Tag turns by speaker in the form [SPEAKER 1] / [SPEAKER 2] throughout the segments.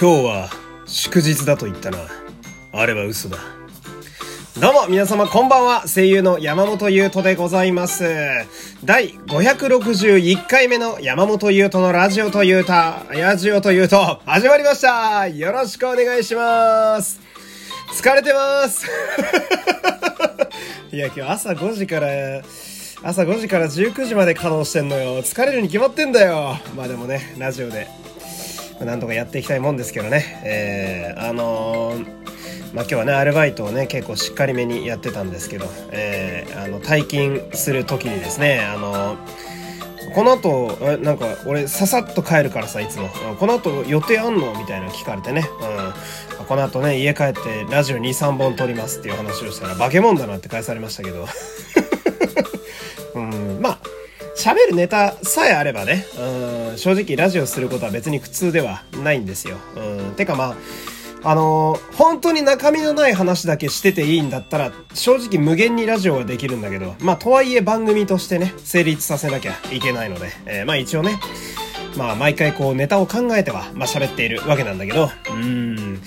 [SPEAKER 1] 今日は祝日だと言ったな。あれは嘘だ。どうも皆様こんばんは。声優の山本優斗でございます。第561回目の山本優斗のラジオというた、ラジオというと始まりました。よろしくお願いします。疲れてます。いや今日朝5時から、朝5時から19時まで稼働してんのよ。疲れるに決まってんだよ。まあでもね、ラジオでなんとかやっていきたいもんですけどね。えー、あのー、まあ今日はね、アルバイトをね、結構しっかりめにやってたんですけど、えー、あの、退勤する時にですね、あのこの後、えなんか、俺、ささっと帰るからさ、いつも。この後、予定あんのみたいなの聞かれてね。うん。この後ね、家帰って、ラジオ2、3本撮りますっていう話をしたら、化け物だなって返されましたけど。喋るネタさえあればね、うん、正直ラジオすることは別に苦痛ではないんですよ。うん、てかまあ、あのー本当に中身のない話だけしてていいんだったら、正直無限にラジオはできるんだけど、まあ、とはいえ番組としてね、成立させなきゃいけないので、えーまあ一応ね、まあ毎回こうネタを考えては、まあ喋っているわけなんだけど、うん。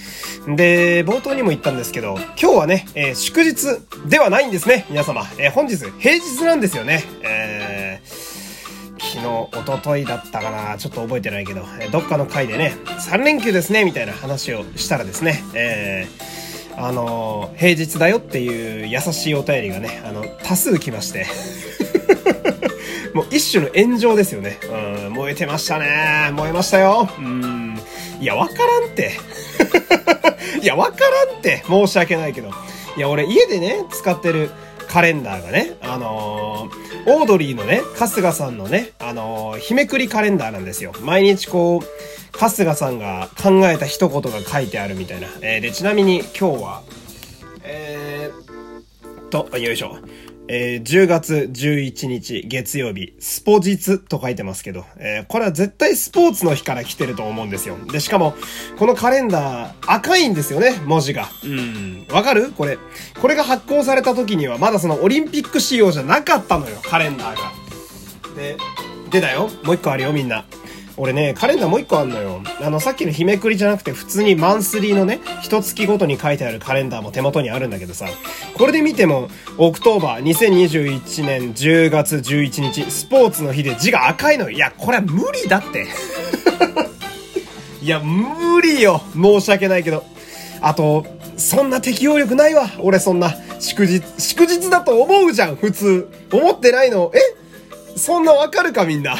[SPEAKER 1] で、冒頭にも言ったんですけど、今日はね、えー祝日ではないんですね、皆様。えー本日平日なんですよね。えー一昨日だったかなちょっと覚えてないけど、どっかの回でね、3連休ですね、みたいな話をしたらですね、えーあの平日だよっていう優しいお便りがね、あの、多数来まして。もう一種の炎上ですよね。うん、燃えてましたね。燃えましたよ。うん。いや、わからんって。いや、わからんって。申し訳ないけど。いや、俺家でね、使ってるカレンダーがね、あのーオードリーのね、春日さんのね、あのー日めくりカレンダーなんですよ。毎日こう、春日さんが考えた一言が書いてあるみたいな。えーで、ちなみに今日は、えー、と、よいしょ。えー10月11日月曜日、スポ日と書いてますけど、えーこれは絶対スポーツの日から来てると思うんですよ。で、しかも、このカレンダー赤いんですよね、文字が。うん。わかる？これ。これが発行された時には、まだそのオリンピック仕様じゃなかったのよ、カレンダーが。で、でだよ。もう一個あるよ、みんな。俺ね、カレンダーもう一個あんのよ。あの、さっきの日めくりじゃなくて、普通にマンスリーのね、一月ごとに書いてあるカレンダーも手元にあるんだけどさ、これで見ても、 October 2021年10月11日、スポーツの日で字が赤いのよ。いや、これは無理だって。いや、無理よ。申し訳ないけど。あと、そんな適応力ないわ。俺そんな、祝日、祝日だと思うじゃん、普通。思ってないの。え？そんなわかるかみんな。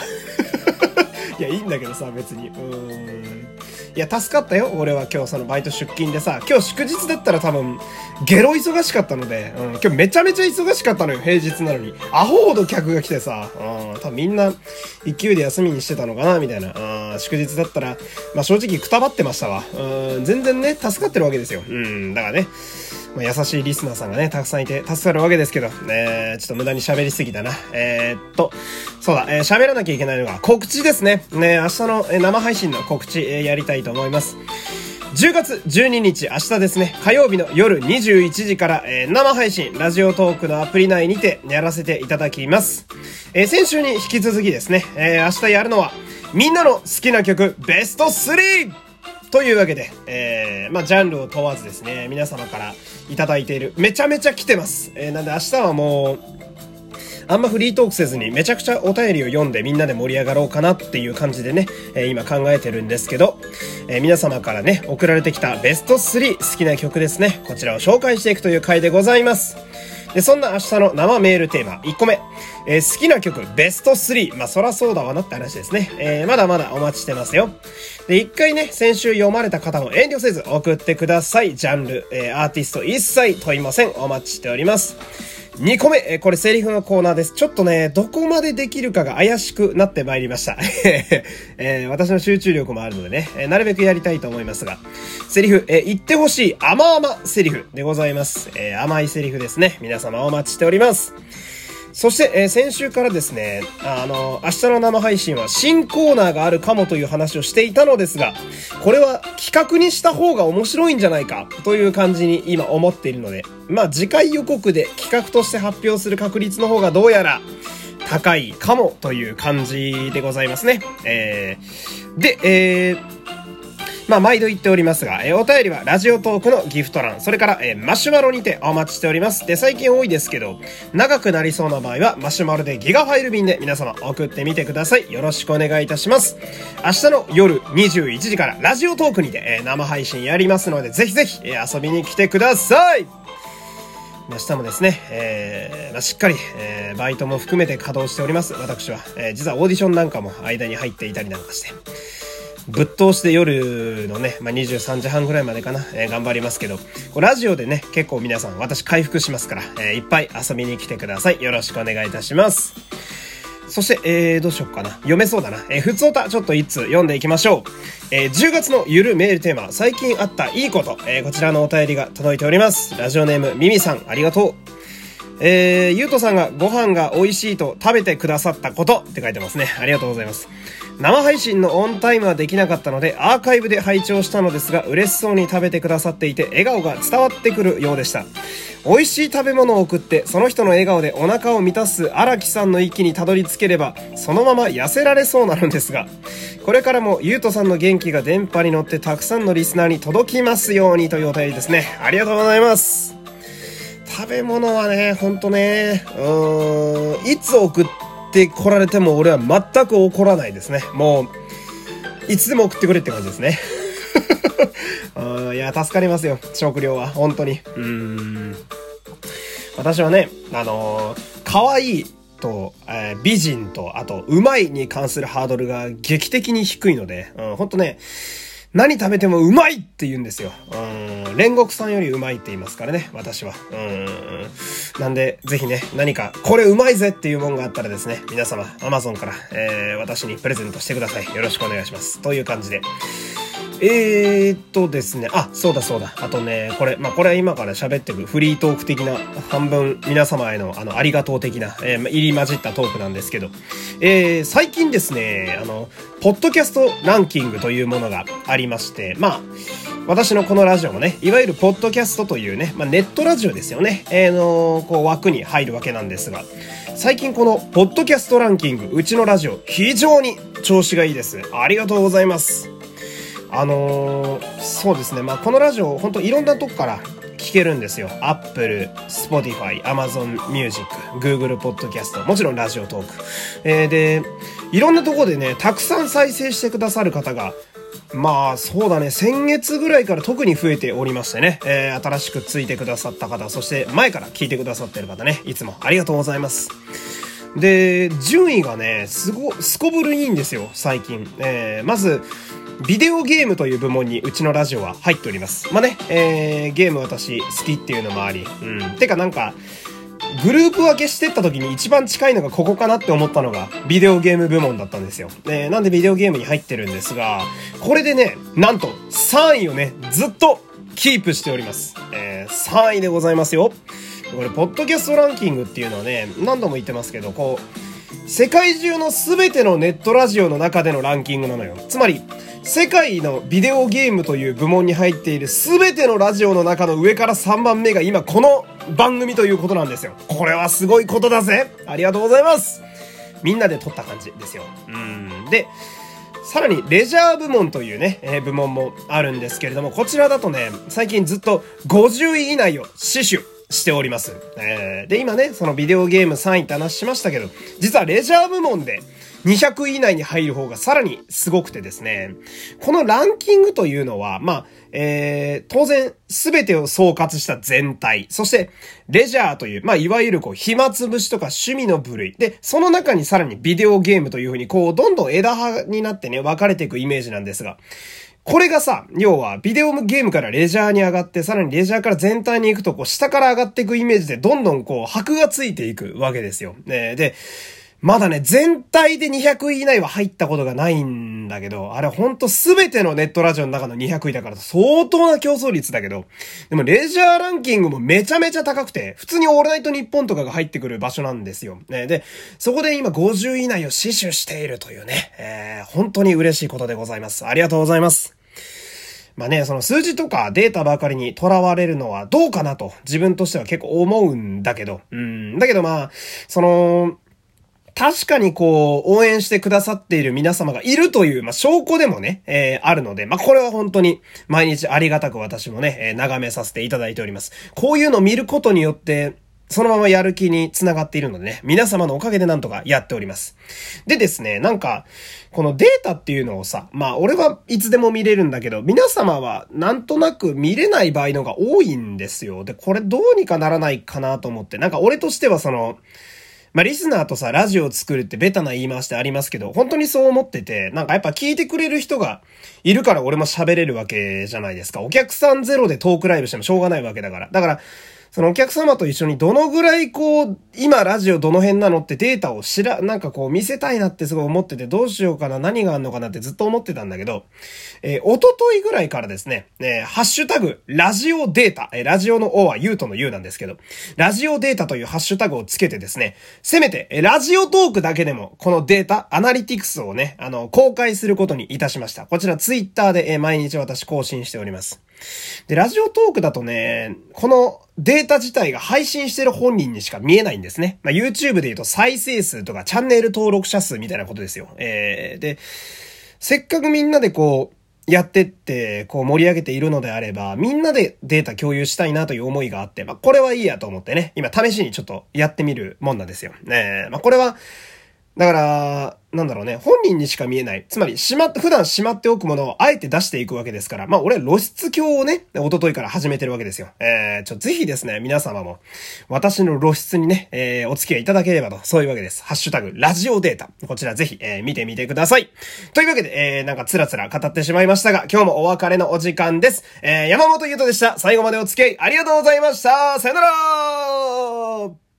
[SPEAKER 1] いや、いいんだけどさ、別に。うん。いや、助かったよ。俺は今日そのバイト出勤でさ、今日祝日だったら多分、ゲロ忙しかったので、うん、今日めちゃめちゃ忙しかったのよ、平日なのに。アホほど客が来てさ、うん、多分みんな、勢いで休みにしてたのかな、みたいな。うん、祝日だったら、まあ正直くたばってましたわ。うん、全然ね、助かってるわけですよ。うん、だからね、まあ、優しいリスナーさんがね、たくさんいて助かるわけですけど、ね、ちょっと無駄に喋りすぎたな。えーっと、そうだ、えー喋らなきゃいけないのが告知ですね。ね、明日の、生配信の告知、えーやりたいと思います。10月12日、明日ですね、火曜日の夜21時から、えー生配信、ラジオトークのアプリ内にてやらせていただきます。えー先週に引き続きですね、えー明日やるのは、みんなの好きな曲、ベスト 3! というわけで、えー、まあ、ジャンルを問わずですね、皆様からいただいている、めちゃめちゃ来てます。えー、なんで明日はもう、あんまフリートークせずにめちゃくちゃお便りを読んでみんなで盛り上がろうかなっていう感じでね、えー今考えてるんですけど、えー皆様からね、送られてきたベスト3好きな曲ですね。こちらを紹介していくという回でございます。で、そんな明日の生メールテーマ、1個目。えー好きな曲、ベスト3。まあ、そらそうだわなって話ですね。えーまだまだお待ちしてますよ。で、一回ね、先週読まれた方も遠慮せず送ってください。ジャンル、えーアーティスト一切問いません。お待ちしております。2個目、えこれセリフのコーナーです。ちょっとね、どこまでできるかが怪しくなってまいりました。えー私の集中力もあるのでね、えなるべくやりたいと思いますが、セリフ、えー言ってほしい甘々セリフでございます。えー甘いセリフですね。皆様お待ちしております。そして、えー先週からですね、あの、明日の生配信は新コーナーがあるかもという話をしていたのですが、これは企画にした方が面白いんじゃないかという感じに今思っているので、まあ次回予告で企画として発表する確率の方がどうやら高いかもという感じでございますね。えー、で、えー、まあ、毎度言っておりますが、えー、お便りはラジオトークのギフト欄、それから、えー、マシュマロにてお待ちしております。で、最近多いですけど、長くなりそうな場合は、マシュマロでギガファイル便で皆様送ってみてください。よろしくお願いいたします。明日の夜21時からラジオトークにて、えー、生配信やりますので、ぜひぜひ、えー、遊びに来てください明日もですね、えー、まあ、しっかり、えー、バイトも含めて稼働しております。私は。えー、実はオーディションなんかも間に入っていたりなんかして。ぶっ通して夜のね、まあ、23時半ぐらいまでかな、えー、頑張りますけど、ラジオでね、結構皆さん、私回復しますから、えー、いっぱい遊びに来てください。よろしくお願いいたします。そして、えー、どうしよっかな。読めそうだな。えー、ふつおた、ちょっと一通読んでいきましょう。えー、10月のゆるメールテーマ、最近あったいいこと、えー、こちらのお便りが届いております。ラジオネーム、ミミさん、ありがとう。えー、ゆうとさんがご飯が美味しいと食べてくださったことって書いてますね。ありがとうございます。生配信のオンタイムはできなかったので、アーカイブで拝聴したのですが、嬉しそうに食べてくださっていて、笑顔が伝わってくるようでした。美味しい食べ物を送って、その人の笑顔でお腹を満たす荒木さんの域にたどり着ければ、そのまま痩せられそうなのですが、これからもゆうとさんの元気が電波に乗ってたくさんのリスナーに届きますようにというお便りですね。ありがとうございます。食べ物はね、ほんとね、うーん、いつ送ってこられても俺は全く怒らないですね。もう、いつでも送ってくれって感じですね。うんいや、助かりますよ。食料は。本当に。うん。私はね、あのー、可愛いと、えー、美人と、あと、うまいに関するハードルが劇的に低いので、うん、ほんとね、何食べてもうまいって言うんですよ。うん。煉獄さんよりうまいって言いますからね、私は。うん。なんで、ぜひね、何か、これうまいぜっていうもんがあったらですね、皆様、アマゾンから、えー、私にプレゼントしてください。よろしくお願いします。という感じで。えー、っとですね、あ、そうだそうだ。あとね、これ、まあ、これは今から喋ってるフリートーク的な、半分皆様への、あの、ありがとう的な、えー、入り混じったトークなんですけど、えー、最近ですね、あの、ポッドキャストランキングというものがありまして、まあ、私のこのラジオもね、いわゆるポッドキャストというね、まあ、ネットラジオですよね、えー、の、こう枠に入るわけなんですが、最近このポッドキャストランキング、うちのラジオ、非常に調子がいいです。ありがとうございます。あのー、そうですね、まあ、このラジオ、本当いろんなとこから聞けるんですよ。Apple、Spotify、Amazon Music、Google Podcast、もちろんラジオトーク。えー、で、いろんなとこでね、たくさん再生してくださる方が、まあ、そうだね、先月ぐらいから特に増えておりましてね、えー、新しくついてくださった方、そして前から聞いてくださってる方ね、いつもありがとうございます。で、順位がね、すご、すこぶるいいんですよ、最近。えー、まず、ビデオゲームという部門にうちのラジオは入っております。まあね、えー、ゲーム私好きっていうのもあり、うん。てかなんか、グループ分けしてった時に一番近いのがここかなって思ったのがビデオゲーム部門だったんですよ。えー、なんでビデオゲームに入ってるんですが、これでね、なんと3位をね、ずっとキープしております。えー、3位でございますよ。これ、ポッドキャストランキングっていうのはね、何度も言ってますけど、こう、世界中の全てのネットラジオの中でのランキングなのよ。つまり、世界のビデオゲームという部門に入っている全てのラジオの中の上から3番目が今この番組ということなんですよ。これはすごいことだぜありがとうございますみんなで撮った感じですよ。うん。で、さらにレジャー部門というね、えー、部門もあるんですけれども、こちらだとね、最近ずっと50位以内を死守しております。えー、で、今ね、そのビデオゲーム3位って話しましたけど、実はレジャー部門で、200位以内に入る方がさらにすごくてですね、このランキングというのは、まあ、えー、当然、すべてを総括した全体。そして、レジャーという、まあ、いわゆるこう、暇つぶしとか趣味の部類。で、その中にさらにビデオゲームというふうに、こう、どんどん枝葉になってね、分かれていくイメージなんですが、これがさ、要は、ビデオゲームからレジャーに上がって、さらにレジャーから全体に行くと、こう、下から上がっていくイメージで、どんどんこう、箔がついていくわけですよ。ね、で、まだね、全体で200位以内は入ったことがないんだけど、あれほんとすべてのネットラジオの中の200位だから相当な競争率だけど、でもレジャーランキングもめちゃめちゃ高くて、普通にオールナイトニッポンとかが入ってくる場所なんですよ。ね、で、そこで今50位以内を死守しているというね、えー、本当に嬉しいことでございます。ありがとうございます。まあね、その数字とかデータばかりに囚われるのはどうかなと自分としては結構思うんだけど、うん、だけどまあ、その、確かにこう、応援してくださっている皆様がいるという、まあ、証拠でもね、えー、あるので、まあ、これは本当に毎日ありがたく私もね、えー、眺めさせていただいております。こういうのを見ることによって、そのままやる気につながっているのでね、皆様のおかげでなんとかやっております。でですね、なんか、このデータっていうのをさ、まあ俺はいつでも見れるんだけど、皆様はなんとなく見れない場合のが多いんですよ。で、これどうにかならないかなと思って、なんか俺としてはその、まあ、リスナーとさ、ラジオを作るってベタな言い回しでありますけど、本当にそう思ってて、なんかやっぱ聞いてくれる人がいるから俺も喋れるわけじゃないですか。お客さんゼロでトークライブしてもしょうがないわけだから。だから、そのお客様と一緒にどのぐらいこう、今ラジオどの辺なのってデータを知ら、なんかこう見せたいなってすごい思っててどうしようかな、何があんのかなってずっと思ってたんだけど、えー、おとといぐらいからですね、えー、ハッシュタグ、ラジオデータ、えー、ラジオの O はユートの U なんですけど、ラジオデータというハッシュタグをつけてですね、せめて、えー、ラジオトークだけでも、このデータ、アナリティクスをね、あの、公開することにいたしました。こちらツイッターで、えー、毎日私更新しております。で、ラジオトークだとね、このデータ自体が配信してる本人にしか見えないんですね。まあ、YouTube で言うと再生数とかチャンネル登録者数みたいなことですよ。えー、で、せっかくみんなでこう、やってって、こう盛り上げているのであれば、みんなでデータ共有したいなという思いがあって、まあ、これはいいやと思ってね、今試しにちょっとやってみるもんなんですよ。ねまあ、これは、だから、なんだろうね、本人にしか見えない。つまり、しま、普段しまっておくものをあえて出していくわけですから、まあ俺露出鏡をね、おとといから始めてるわけですよ。えー、ちょ、ぜひですね、皆様も、私の露出にね、えー、お付き合いいただければと、そういうわけです。ハッシュタグ、ラジオデータ。こちらぜひ、えー、見てみてください。というわけで、えー、なんかつらつら語ってしまいましたが、今日もお別れのお時間です。えー、山本優斗でした。最後までお付き合いありがとうございました。さよなら